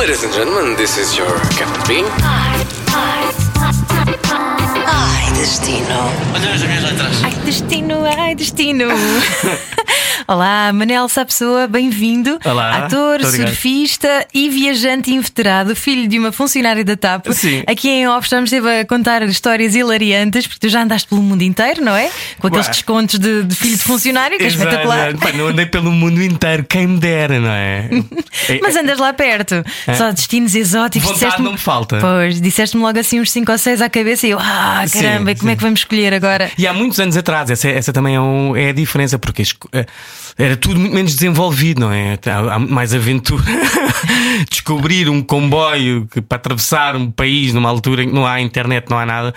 Ladies and gentlemen, this is your Captain Bean. Ai, destino. Olha as minhas letras. Ai, destino, ai, destino. Olá, Manel Sapessoa, bem-vindo. Olá, Ator, surfista e viajante inveterado, filho de uma funcionária da TAP. Sim. Aqui em off estamos a contar histórias hilariantes, porque tu já andaste pelo mundo inteiro, não é? Com aqueles Ué. descontos de, de filho de funcionário, que é Exato, espetacular. Pá, não andei pelo mundo inteiro, quem me dera, não é? É- Mas andas lá perto, só destinos exóticos. Vontade não me falta. Pois, disseste-me logo assim uns 5 ou 6 à cabeça e eu, ah, Sim, caramba, como é sim. que vamos escolher agora? E há muitos anos atrás, essa, essa também é, um- é a diferença, porque eh, era tudo muito menos desenvolvido, não é? Há, há mais aventura. Descobrir um comboio que, para atravessar um país numa altura em que não há internet, não há nada.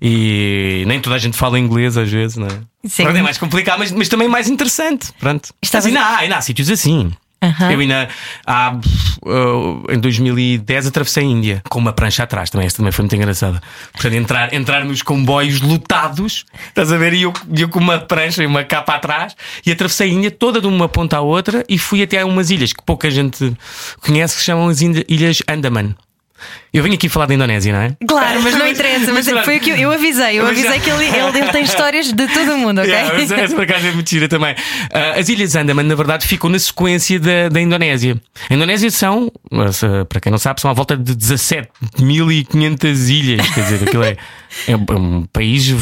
E nem toda a gente fala inglês às vezes, não é? Sim. Pronto, é mais complicado, mas, mas também mais interessante. Pronto. Estavas- Mas ainda há, ainda há sítios assim. Aham. Eu ainda há, uh, em 2010 atravessei a Índia com uma prancha atrás também. Esta também foi muito engraçada. Portanto, entrar, entrar nos comboios lotados, estás a ver? E eu, eu com uma prancha e uma capa atrás e atravessei a Índia toda de uma ponta à outra e fui até a umas ilhas que pouca gente conhece que se chamam as Ilhas Andaman. Eu venho aqui falar da Indonésia, não é? Claro, mas não interessa, mas pronto. foi o que eu, eu avisei, eu Mas avisei já- que ele, ele, ele tem histórias de todo o mundo, ok? Yeah, mas essa por acaso é mentira também. Ah, as Ilhas Andaman, na verdade, ficam na sequência da, da Indonésia. A Indonésia são, mas, para quem não sabe, são à volta de 17.500 ilhas. Quer dizer, aquilo é, é um- é um país que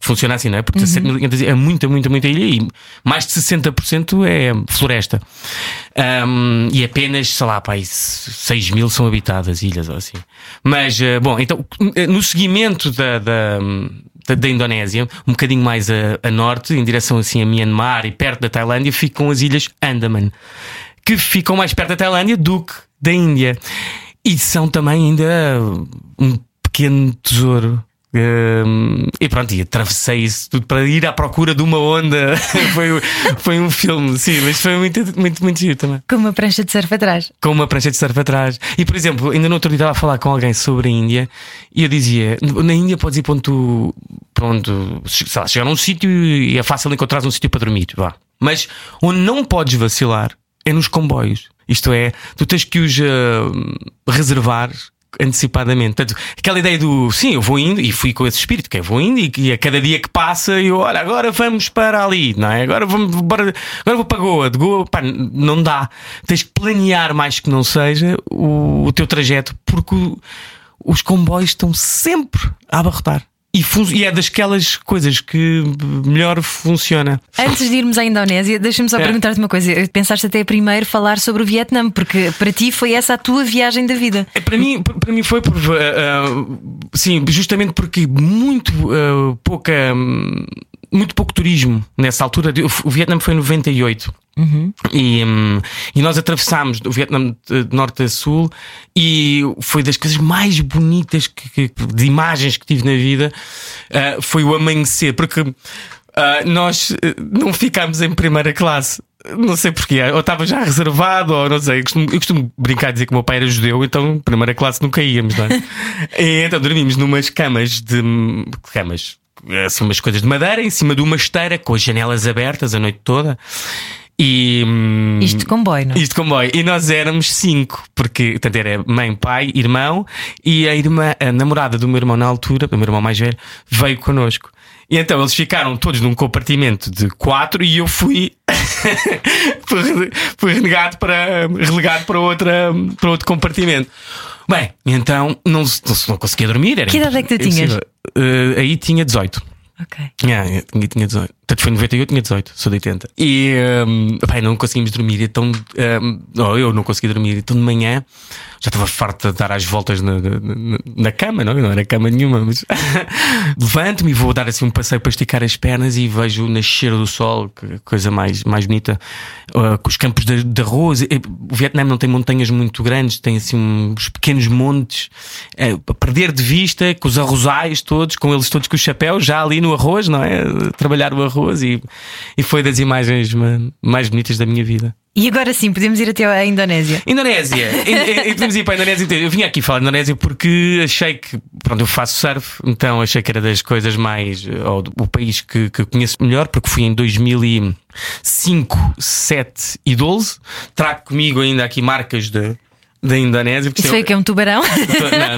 funciona assim, não é? Porque 17.500 ilhas é muita, muita, muita ilha e mais de 60% é floresta. Ahm, e apenas, sei lá, pá, aí 6 mil são habitadas ilhas ou assim. Mas, ah, bom, então, no seguimento da- da, da, da Indonésia, um bocadinho mais a, a norte, em direção assim a Myanmar e perto da Tailândia, ficam as ilhas Andaman, que ficam mais perto da Tailândia do que da Índia. E são também ainda um pequeno tesouro. Hum, e pronto, e atravessei isso tudo para ir à procura de uma onda. foi, foi um filme, sim, mas foi muito, muito, muito giro também Com uma prancha de surf atrás. com uma prancha de surf atrás. E, por exemplo, ainda no outro dia estava a falar com alguém sobre a Índia e eu dizia: na Índia podes ir para onde tu, para onde, sei lá, chegar a um sítio e é fácil encontrar um sítio para dormir. Vá. Mas onde não podes vacilar é nos comboios. Isto é, tu tens que os ah, reservar. Antecipadamente, Portanto, aquela ideia do sim, eu vou indo e fui com esse espírito, que eu vou indo e, e a cada dia que passa eu, olha, agora vamos para ali, não é? Agora vamos, agora vou para Goa, de Goa, pá, não dá. Tens que planear mais que não seja o, o teu trajeto, porque o- os comboios estão sempre a abarrotar. E, e é dasquelas coisas que melhor funciona. Antes de irmos à Indonésia, deixa-me só É. perguntar-te uma coisa. Pensaste até primeiro falar sobre o Vietnã, porque para ti foi essa a tua viagem da vida. É, Para mim, para mim foi por, uh, uh, sim, justamente porque muito uh, pouca hum, muito pouco turismo nessa altura. O Vietnã foi em 98. E, hum, e nós atravessámos o Vietnã de norte a sul e foi das coisas mais bonitas que, que- de imagens que tive na vida uh, foi o amanhecer, porque uh, nós uh, não ficámos em primeira classe. Não sei porquê, ou estava já reservado, ou não sei. Eu costumo, eu costumo brincar a dizer que o meu pai era judeu, então primeira classe nunca íamos, não é? e então dormimos numas camas de. camas, assim, umas coisas de madeira, em cima de uma esteira, com as janelas abertas a noite toda. E. hum, Isto de comboio, não? é? isto comboio. E nós éramos cinco, porque portanto, era mãe, pai, irmão e a irmã, a namorada do meu irmão na altura, o meu irmão mais velho, veio connosco. E então eles ficaram todos num compartimento de quatro e eu fui, fui, fui renegado para, relegado para, outra, para outro compartimento. Bem, então não, não, se- não conseguia dormir. Era Que idade é que tu tinhas? Eh, aí tinha 18. Ok. Yeah, tinha, tinha 18. Portanto, foi em 98, tinha 18, sou de 80. E um, não conseguimos dormir. Então, um, oh, eu não consegui dormir. Então, de manhã, já estava farto de dar as voltas na, na, na cama, não? Não era cama nenhuma, mas levanto-me e vou dar assim um passeio para esticar as pernas e vejo o nascer do sol, coisa mais, mais bonita, uh, com os campos de, de arroz. O Vietnã não tem montanhas muito grandes, tem assim uns pequenos montes uh, a perder de vista, com os arrozais todos, com eles todos com os chapéus, já ali no arroz, não é? Trabalhar o arroz e, e foi das imagens ma- mais bonitas da minha vida. E agora sim, podemos ir até à Indonésia. Indonésia. E- e- podemos ir para a Indonésia. inteira. Eu vim aqui falar de Indonésia porque achei que, pronto, eu faço surf, então achei que era das coisas mais, ou o país que, que conheço melhor, porque fui em 2005, 7 e 12. Trago comigo ainda aqui marcas de, da Indonésia. Isso foi o que é um tubarão?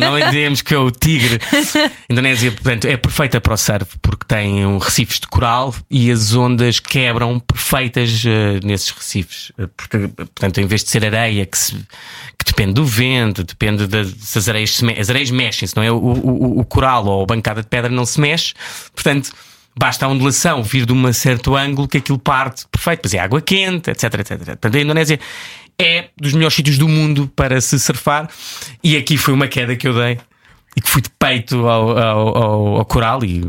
não, não que é o tigre. A Indonésia, portanto, é perfeita para o surf porque tem um recifes de coral e as ondas quebram perfeitas eh, nesses recifes. Eh, Porque, portanto, em vez de ser areia que, se- que depende do vento, depende da, se as areias se as areias mexem-se, não é? O, o- o coral ou a bancada de pedra não se mexe, portanto. Basta a ondulação vir de um certo ângulo que aquilo parte perfeito. Pois é água quente, etc, etc, etc. Portanto, a Indonésia é dos melhores sítios do mundo para se surfar. E aqui foi uma queda que eu dei e que fui de peito ao, ao, ao- ao coral e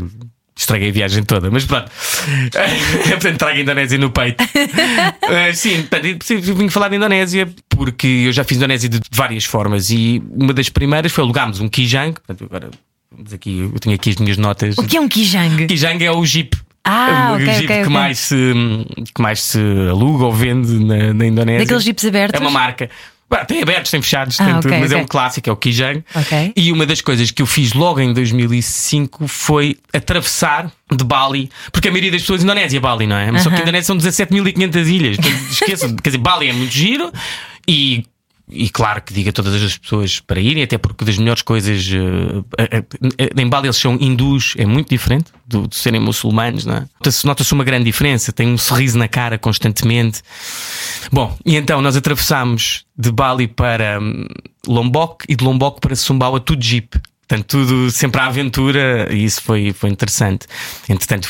estraguei a viagem toda. Mas pronto, portanto, trago a Indonésia no peito. Eh, sim, portanto, eu vim falar da Indonésia porque eu já fiz Indonésia de várias formas e uma das primeiras foi alugámos um Kijang. Portanto, agora, aqui, eu tenho aqui as minhas notas. O que é um Kijang? Kijang é o Jeep. Ah, É o ok, Jeep ok, que, ok. Mais se, que mais se aluga ou vende na, na Indonésia. Daqueles Jeeps abertos? É uma marca. Bah, tem abertos, tem fechados, Ah, tem tudo, mas é um clássico, é o Kijang. E uma das coisas que eu fiz logo em 2005 foi atravessar de Bali, porque a maioria das pessoas, Indonésia é Bali, não é? Mas só que a. Indonésia são 17.500 ilhas. Esqueçam, quer dizer, Bali é muito giro e. E claro que diga a todas as pessoas para irem, até porque das melhores coisas eh, em Bali eles são hindus, é muito diferente de serem muçulmanos, não é? Nota-se nota-se uma grande diferença, tem um sorriso na cara constantemente. Bom, e então nós atravessámos de Bali para hum, Lombok e de Lombok para Sumbawa, tudo jeep. Portanto, tudo sempre à aventura e isso foi, foi interessante. Entretanto,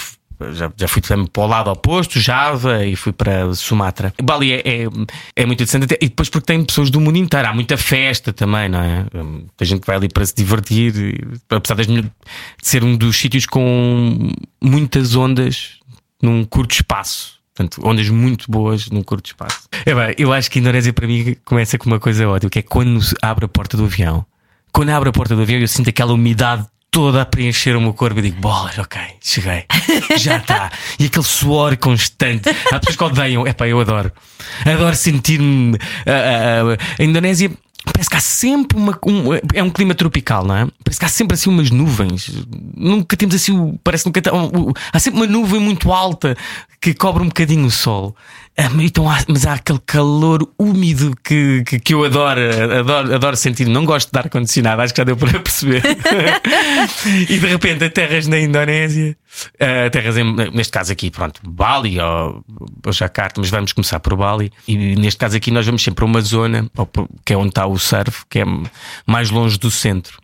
já, já fui também para o lado oposto, Java, e fui para Sumatra. Bali é, é, é muito interessante, até- e depois porque tem pessoas do mundo inteiro, há muita festa também, não é? Hum, Tem gente que vai ali para se divertir, e, apesar de ser um dos sítios com muitas ondas num curto espaço. Portanto, ondas muito boas num curto espaço. É bem, eu acho que a Indonésia para mim começa com uma coisa ótima, que é quando abre a porta do avião. Quando abre a porta do avião, eu sinto aquela umidade toda a preencher o meu corpo e digo: bolas, ok, cheguei, já está. E aquele suor constante. Há pessoas que odeiam, é pá, eu adoro. Adoro sentir-me. ah, ah, a Indonésia. Parece que há sempre uma. um- é um clima tropical, não é? Parece que há sempre assim umas nuvens. Nunca temos assim. Parece nunca. tá- um- um- há sempre uma nuvem muito alta que cobre um bocadinho o sol. Ah, Então mas há aquele calor úmido que, que, que eu adoro, adoro, adoro sentir. Não gosto de ar-condicionado, acho que já deu para perceber. e de repente, terras na Indonésia, ah, terras em- neste caso aqui, pronto, Bali ou, ou Jakarta, mas vamos começar por Bali. E neste caso aqui, nós vamos sempre a uma zona que é onde está o surf, que é mais longe do centro.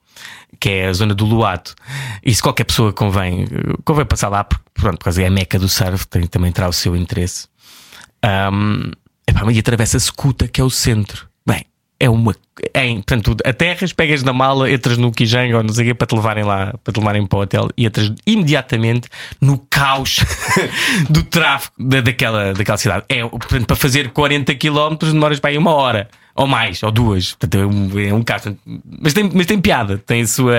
Que é a zona do Luato. E se qualquer pessoa convém, convém passar lá, porque pronto, por causa é a meca do surf, tem, também terá o seu interesse. Um, epá, e atravessa-se Kuta, que é o centro. Bem, é uma. É, portanto, aterras, pegas na mala, entras no Kijang ou não sei o quê para te levarem lá, para te levarem para o hotel e entras imediatamente no caos do tráfego da, daquela, daquela cidade. É, portanto, para fazer 40 km demoras para aí uma hora. Ou mais, ou duas. Portanto, é um, é um caos. Mas tem, mas tem piada. Tem a sua.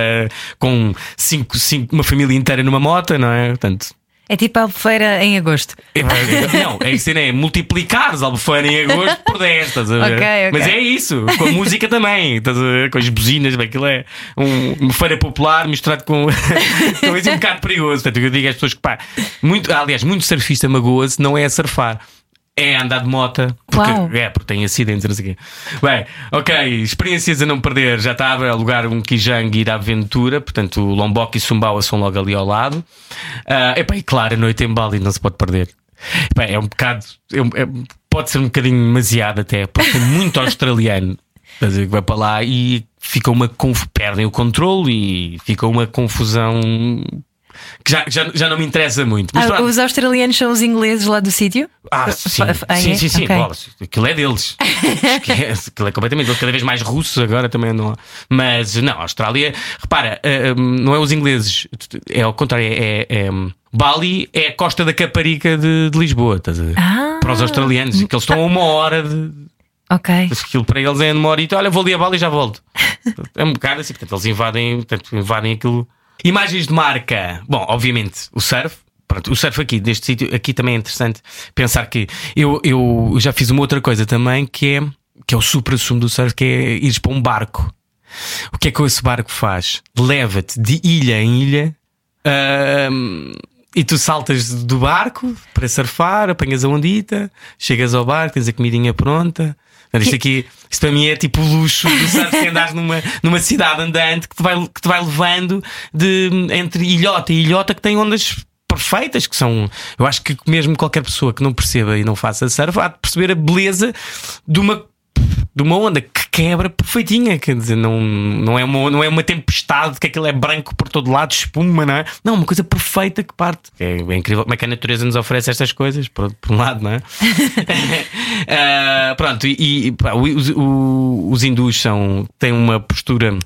Com cinco, cinco, uma família inteira numa moto, não é? Portanto, É tipo a albufeira em agosto. é, Não, é isso, é multiplicares Albufeira em agosto por 10, estás a ver? Ok, ok. Mas é isso, com a música também, estás a ver? Com as buzinas, bem, aquilo é um, uma feira popular misturado com. isso é um bocado perigoso. Portanto, eu digo às pessoas que, pá, muito, aliás, muito surfista magoa-se não é a surfar. É andar de moto, porque, Uau. é, porque tem acidentes, não sei o quê. Bem, ok, experiências a não perder. Já estava a alugar um Kijang e ir à aventura, portanto, o Lombok e Sumbawa são logo ali ao lado. Ah, epá, e claro, a noite em Bali não se pode perder. Epá, é um bocado. é é- pode ser um bocadinho demasiado até, porque tem muito australiano. Que vai para lá e fica uma conf... perdem o controle e fica uma confusão que já, já, já não me interessa muito. Ah, os australianos são os ingleses lá do sítio? Ah, sim, sim, é? sim, sim. Ok. bolas. Aquilo é deles. Esquece. Aquilo é completamente. Cada vez mais russos agora também não. Mas não, a Austrália, repara, ah, hum, não é os ingleses, é ao contrário, é. é, hum, Bali é a costa da Caparica de, de Lisboa, estás a ver? Ah. Para os australianos, que eles estão a uma hora de. Ok. Aquilo para eles é uma hora e olha, vou ali a Bali e já volto. É um bocado assim, portanto, eles invadem, portanto, invadem aquilo. Imagens de marca. Bom, obviamente, o surf. Pronto, o surf aqui, neste sítio, aqui também é interessante pensar que eu, eu já fiz uma outra coisa também que é, que é o supra-sumo do surf, que é ires para um barco. O que é que esse barco faz? Leva-te de ilha em ilha e tu saltas do barco para surfar, apanhas a ondita, chegas ao barco, tens a comidinha pronta. Portanto, Isto aqui, isto para mim é tipo o luxo de sabes, que andares numa, numa cidade andante que te, vai, que te vai levando de, entre ilhota e ilhota que tem ondas perfeitas, que são. Eu acho que mesmo qualquer pessoa que não perceba e não faça surf há de perceber a beleza de uma, de uma onda que quebra perfeitinha. Quer dizer, não, não, é uma, não é uma tempestade que aquilo é branco por todo lado, espuma, não é? Não, uma coisa perfeita que parte. É, é incrível como é que a natureza nos oferece estas coisas, por, por um lado, não é? Ah, pronto, e, e pá, os, o- os hindus são, têm uma postura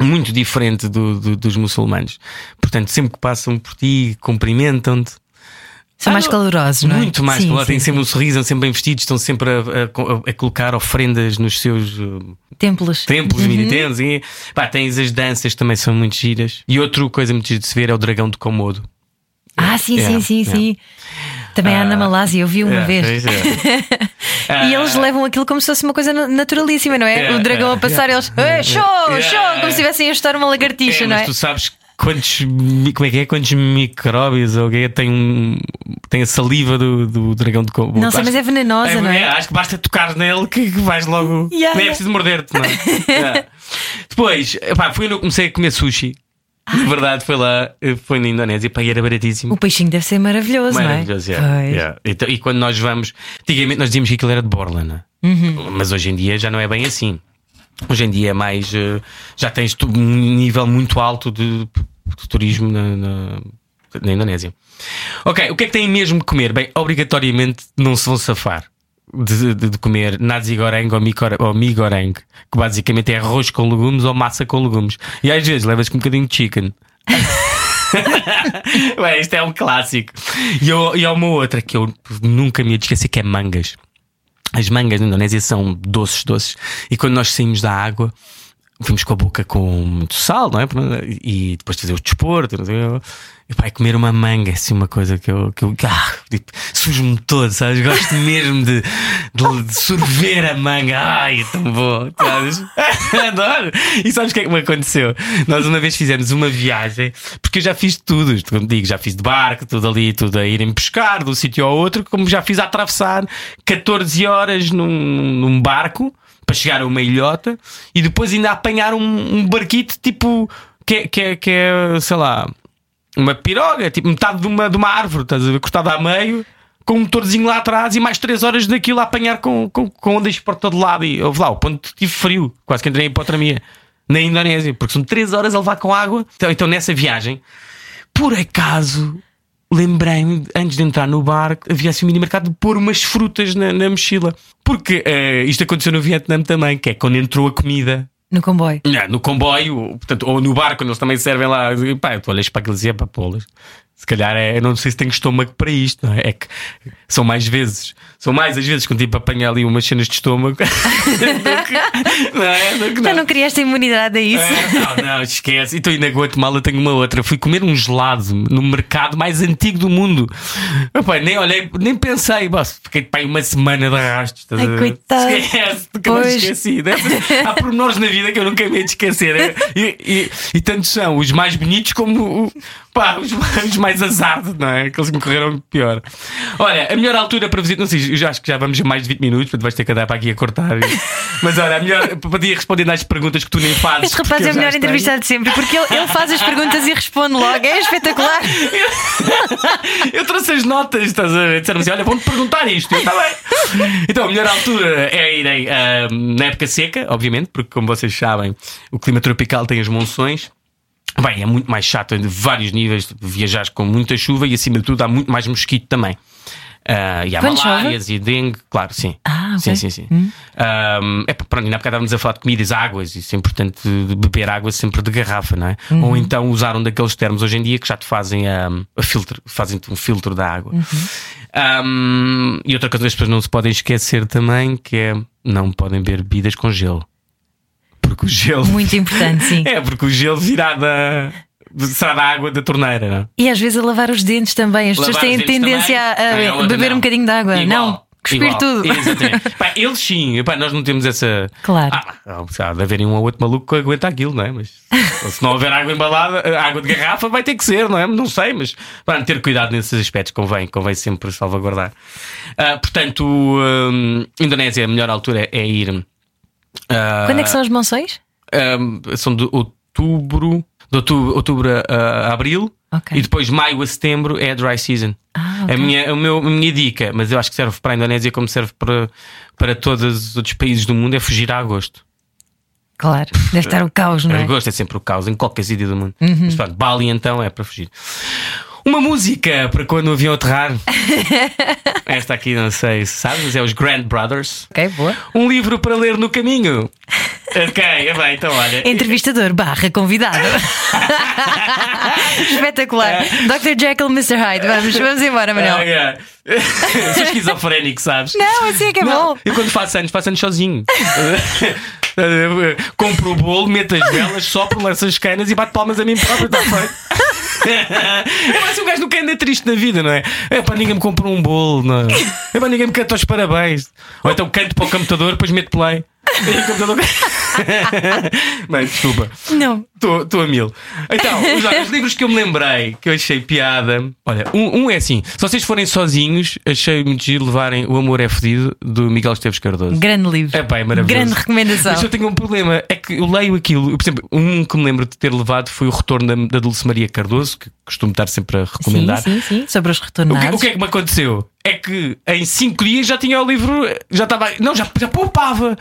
muito diferente do- do- dos muçulmanos. Portanto, sempre que passam por ti, cumprimentam-te. São mais Ah, calorosos, não é? Muito mais Sim, calorosos. Têm sim, sempre um sorriso, estão sempre bem vestidos, estão sempre a, a- a colocar ofrendas nos seus uh, sim. Templos. templos militenses. E, pá, tens as danças que também são muito giras. E outra coisa muito gira de se ver é o dragão de Komodo. Ah, sim, É, sim, sim, é. sim. Também há na Ah, Malásia, eu vi uma É, vez. é. E eles levam aquilo como se fosse uma coisa na- naturalíssima, não é? É, o dragão é, a passar, eles. "Eh, show, É, show! é. Como se estivessem a estar uma lagartixa, É, não mas é? tu sabes quantos como é que é? Quantos micróbios ou é? tem um tem a saliva do, do dragão de Komodo. Não sei, Acho- mas é venenosa, não é? Acho que basta tocar nele que, que vais logo. Yeah, Nem é preciso morder-te, não é? Yeah. Depois, epá, foi onde eu comecei a comer sushi. Na verdade, foi lá, eh, foi na Indonésia, pá, e era baratíssimo. O peixinho deve ser maravilhoso, Maravilhoso, não é? yeah, Pois. yeah. Então, e quando nós vamos, antigamente nós dizíamos que aquilo era de Borla, não é? Uhum. mas hoje em dia já não é bem assim. Hoje em dia é mais. eh, Já tens um nível muito alto de, de turismo na, na, na Indonésia. Ok, o que é que têm mesmo que comer? Bem, obrigatoriamente não se vão safar. De, de- de comer nasi goreng ou mi, cor- ou mi goreng, que basicamente é arroz com legumes ou massa com legumes. E às vezes levas com um bocadinho de chicken. Bem, isto é um clássico. E, eu- e há uma outra que eu nunca me ia de esquecer que é mangas. As mangas na Indonésia são doces, doces. E quando nós saímos da água, vimos com a boca com muito sal, não é? E depois de fazer o desporto, e pá, e comer uma manga, é assim, uma coisa que eu, que eu ah, tipo, sujo-me todo, sabes? Gosto mesmo de, de, de sorver a manga. Ai, é tão bom, sabes? Adoro. E sabes o que é que me aconteceu? Nós uma vez fizemos uma viagem, porque eu já fiz tudo, como digo, já fiz de barco, tudo ali, tudo a irem pescar de um sítio ao outro, como já fiz a atravessar 14 horas num, num barco para chegar a uma ilhota e depois ainda apanhar um, um barquito tipo que é, que, é, que é, sei lá, uma piroga, tipo metade de uma, de uma árvore, estás a ver, cortada a meio, com um motorzinho lá atrás e mais 3 horas daquilo a apanhar com, com, com ondas por todo lado. E houve lá, o ponto tive frio, quase que entrei em hipotermia na Indonésia, porque são 3 horas a levar com água. Então, então nessa viagem, por acaso. Lembrei-me, antes de entrar no barco, havia assim um mini mercado de pôr umas frutas na, na mochila. Porque eh, isto aconteceu no Vietnã também, que é quando entrou a comida No comboio. não, no comboio, portanto, ou no barco, quando eles também servem lá. e, Pá, tu olhas para aqueles e é para pô-las. Se calhar é, eu não sei se tenho estômago para isto, não é? É que são mais vezes, são mais as vezes quando tipo apanhar ali umas cenas de estômago. que- não é? Do que Já não criaste imunidade a isso? é, não, não, esquece. Então, na Guatemala tenho uma outra. Fui comer um gelado no mercado mais antigo do mundo. Epá, nem olhei, nem pensei. Boss, fiquei pá, uma semana de arrastos. Ai, a coitado. Esquece, nunca mais Pois. esqueci. Há pormenores na vida que eu nunca me esquecer. é? E, e, e tanto são os mais bonitos como o- pá, os, os mais azardos, não é? Aqueles que me correram pior. Olha, a melhor altura para visitar, não sei, eu já acho que já vamos a mais de 20 minutos, portanto vais ter que andar para aqui a cortar. Mas olha, a melhor, podia responder às perguntas que tu nem fazes. Este rapaz é eu o melhor tenho. entrevistado de sempre, porque ele, ele faz as perguntas e responde logo. É espetacular. Eu trouxe as notas, estás a ver? Disseram assim: olha, vão-te perguntar isto. Está bem. Então, a melhor altura é irem ah, na época seca, obviamente, porque, como vocês sabem, o clima tropical tem as monções. Bem, é muito mais chato em vários níveis. Viajar com muita chuva e, acima de tudo, há muito mais mosquito também. Ah, e há Quando chove? malárias e dengue, claro, sim. Ah, ok. Sim, sim, sim. Um, é, pronto, ainda há bocado estávamos a falar de comidas, águas, isso é importante de beber água sempre de garrafa, não é? Uhum. Ou então usar um daqueles termos hoje em dia que já te fazem a, a filtro, fazem-te um filtro da água. Uhum. Um, e outra coisa que as pessoas não se podem esquecer também que é não podem beber bebidas com gelo. Porque o gelo. Muito importante, sim. É, porque o gelo virá da. será da água da torneira, não é? E às vezes a lavar os dentes também. As pessoas têm tendência também? a, Não, a outra beber não. um bocadinho de água. Igual. Não. Cuspir igual. tudo. Exatamente. Pá, eles sim, Pá, nós não temos essa. Claro. Ah, há de haver um ou outro maluco que aguenta aquilo, não é? Mas se não houver água embalada, eh, água de garrafa, vai ter que ser, não é? Não sei, mas para ter cuidado nesses aspectos, convém, convém sempre salvaguardar. Ah, portanto, hum, Indonésia, a melhor altura é ir. Ah, Quando é que são as monções? um, são de outubro, de outubro, outubro a, a abril. Ok. E depois maio a setembro é a dry season. Ah, a, minha, o meu, a minha dica, mas eu acho que serve para a Indonésia como serve para, para todos os outros países do mundo, é fugir a agosto. Claro, deve estar o caos, não é? Uhum. Agosto é sempre o caos em qualquer sítio do mundo. Mas pronto, Bali então é para fugir. Uma música para quando o avião aterrar. Esta aqui não sei se sabes, é os Grand Brothers. Ok, boa. Um livro para ler no caminho. Ok, é bem, então olha. Entrevistador barra convidado. Espetacular. Dr. Jekyll, Mr. Hyde. Vamos, vamos embora. Ah, yeah. Sou esquizofrénico, sabes? Não, assim é que é Não, bom. eu quando faço anos, faço anos sozinho. Compro o bolo, meto as velas, sopro, lanço as canas e bato palmas a mim próprio, está feito. É mais um gajo nunca anda triste na vida, não é? É para ninguém me comprou um bolo, não é? É para ninguém me canta os parabéns. Ou então canto para o computador, depois meto play. Bem, desculpa. Não. Estou a mil. Então, os, os livros que eu me lembrei, que eu achei piada. Olha, um, um é assim: se vocês forem sozinhos, achei muito giro levarem O Amor é Fedido, do Miguel Esteves Cardoso. Grande livro. É é maravilhoso. Grande recomendação. Mas eu tenho um problema, é que eu leio aquilo. eu, por exemplo, um que me lembro de ter levado foi o retorno da, da Dulce Maria Cardoso, que costumo estar sempre a recomendar. Sim, sim, sim. Sobre os O que, retornados. o que é que me aconteceu? É que em 5 dias já tinha o livro, já estava. Não, já, já poupava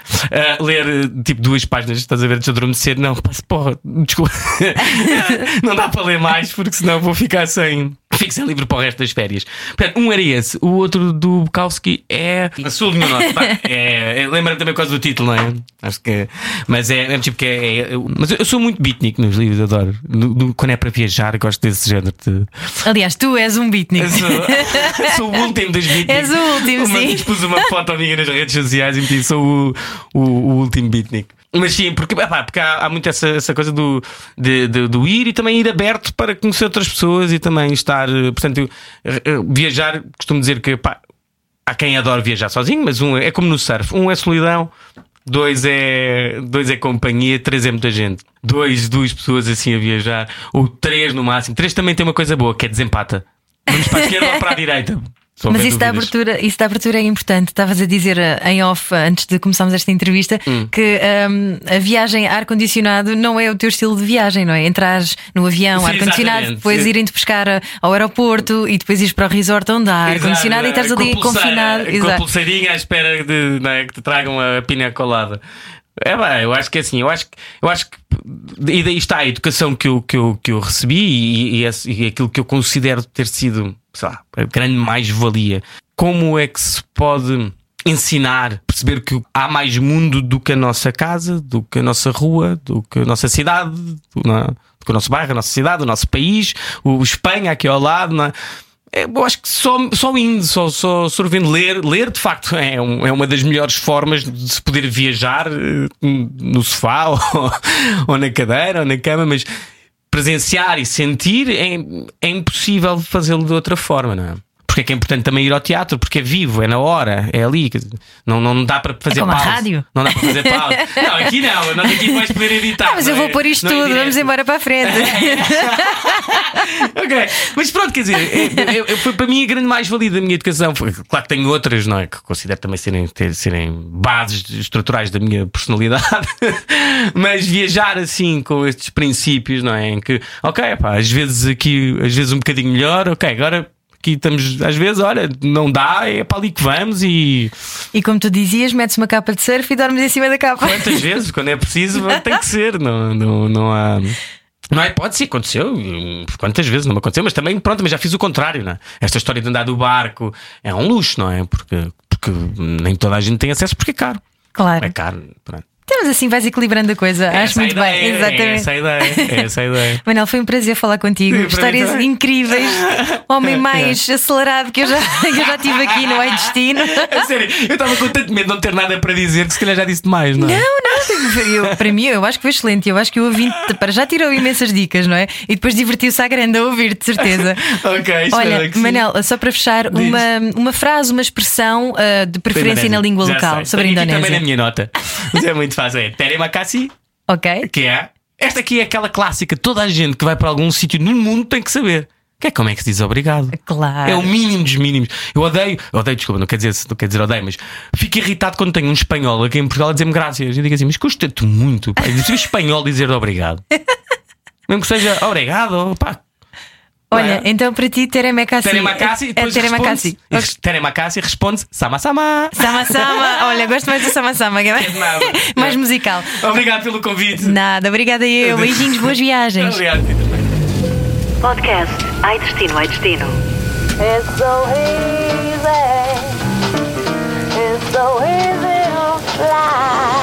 a ler tipo duas páginas, estás a ver, de adormecer. Não, porra, desculpa. não dá para ler mais, porque senão vou ficar sem. Fico sem livro para o resto das férias. Portanto, um era esse, o outro do Bukowski é. A Sul do Norte. É, é, Lembra-me também por causa do título, não é? Acho que. Mas é, é tipo que é. é- mas eu, sou muito beatnik nos livros, adoro. No- no- quando é para viajar, gosto desse género de. Aliás, tu és um beatnik. Eu sou, sou o último dos beatniks. És o último, uma sim. pus uma foto minha nas redes sociais e meti sou o, o, o último beatnik. Mas sim, porque, epá, porque há, há muito essa, essa coisa do, de, de- do ir e também ir aberto para conhecer outras pessoas e também estar. eh, Portanto, eu, eh, eh, viajar, costumo dizer que epá, há quem adora viajar sozinho, mas um é, é como no surf: um é solidão, dois é, dois é companhia, três é muita gente. Dois, duas pessoas assim a viajar, ou três no máximo. Três também tem uma coisa boa que é desempata. Vamos para a esquerda ou para a direita. Se Mas isso da, abertura, isso da abertura é importante. Estavas a dizer eh, em off, eh, antes de começarmos esta entrevista, Hum. que ehm, a viagem ar-condicionado não é o teu estilo de viagem, não é? Entrares no avião, ar-condicionado, depois irem-te buscar eh, ao aeroporto e depois ires para o resort onde há ar-condicionado e estás ali com a pulseira, confinado. Com a pulseirinha à espera de, é, que te tragam a pina colada. É bem, eu acho que é assim, eu acho eu acho que e daí está a educação que eu, que eu, que eu recebi e, e, esse- e aquilo que eu considero ter sido sei lá, a grande mais-valia. Como é que se pode ensinar, perceber que há mais mundo do que a nossa casa, do que a nossa rua, do que a nossa cidade, do, é? do que o nosso bairro, a nossa cidade, o nosso país, o Espanha aqui ao lado, não é? É, Eu acho que só, só indo, só, só sorvendo, ler, ler de facto é, um- é uma das melhores formas de se poder viajar eh, no sofá ou, ou na cadeira ou na cama, mas presenciar e sentir é, é impossível fazê-lo de outra forma, não é? Porque é que é importante também ir ao teatro, porque é vivo, é na hora, é ali. Não, não dá para fazer como a pausa. rádio. Não dá para fazer pausa. não, aqui não, nós aqui vais poder editar. Ah, mas eu não é? vou pôr isto é tudo, vamos embora para a frente. ok, mas pronto, quer dizer, é- é- é- foi para mim a grande mais-valia da minha educação. Foi- Claro que tenho outras, não é? Que considero também serem, ter- serem bases estruturais da minha personalidade, mas viajar assim com estes princípios, não é? Em que, ok, pá, às vezes aqui, às vezes um bocadinho melhor, ok, agora. Aqui estamos, às vezes, olha, não dá, é para ali que vamos e E como tu dizias, metes uma capa de surf e dormes em cima da capa. quantas vezes, quando é preciso, tem que ser, não, não, não há. Não é? Pode ser, aconteceu. hum, Quantas vezes não me aconteceu, mas também, pronto, mas já fiz o contrário, não é? Esta história de andar do barco é um luxo, não é? Porque, porque nem toda a gente tem acesso porque é caro. Claro. É caro. Pronto. Temos assim, vais equilibrando a coisa. É Acho essa a muito bem. ideia, Exatamente. É essa a ideia. É essa a ideia. Manel, foi um prazer falar contigo. Sim, Histórias incríveis. Homem mais acelerado que eu já, que eu já tive aqui no Ai Destino. A sério, eu estava com tanto medo de não ter nada para dizer que se calhar já disse demais, não é? Não, não, eu, para mim, eu acho que foi excelente. Eu acho que o ouvinte para já tirou imensas dicas, não é? E depois divertiu-se à grande a ouvir, de certeza. ok, Olha, que. Manel, só para fechar, Diz. uma, uma frase, uma expressão uh, de preferência na língua Já local sei. sobre a Tenho aqui Indonésia. também na minha nota. Mas é muito fácil. É Teremakasi, Ok? que é. Esta aqui é aquela clássica. Toda a gente que vai para algum sítio no mundo tem que saber. Que é como é que se diz obrigado. Claro. É o mínimo dos mínimos. Eu odeio, odeio, desculpa, não quer dizer, não quer dizer odeio, mas fico irritado quando tenho um espanhol aqui em Portugal a dizer-me graças. Eu digo assim, mas custa-te muito, pá. Se espanhol dizer obrigado. Mesmo que seja obrigado, pá. Olha, é? então para ti, Teremakasi. Teremakasi, e É depois Teremakasi. responde, Teremakasi responde Sama Sama. Sama Sama. Olha, gosto mais do Sama Sama, que é mais, Nada. mais musical. Obrigado pelo convite. Nada, obrigada eu. Beijinhos, boas viagens. Obrigado, Peter. Podcast Ai Destino, Ai Destino. It's so easy. It's so easy to fly.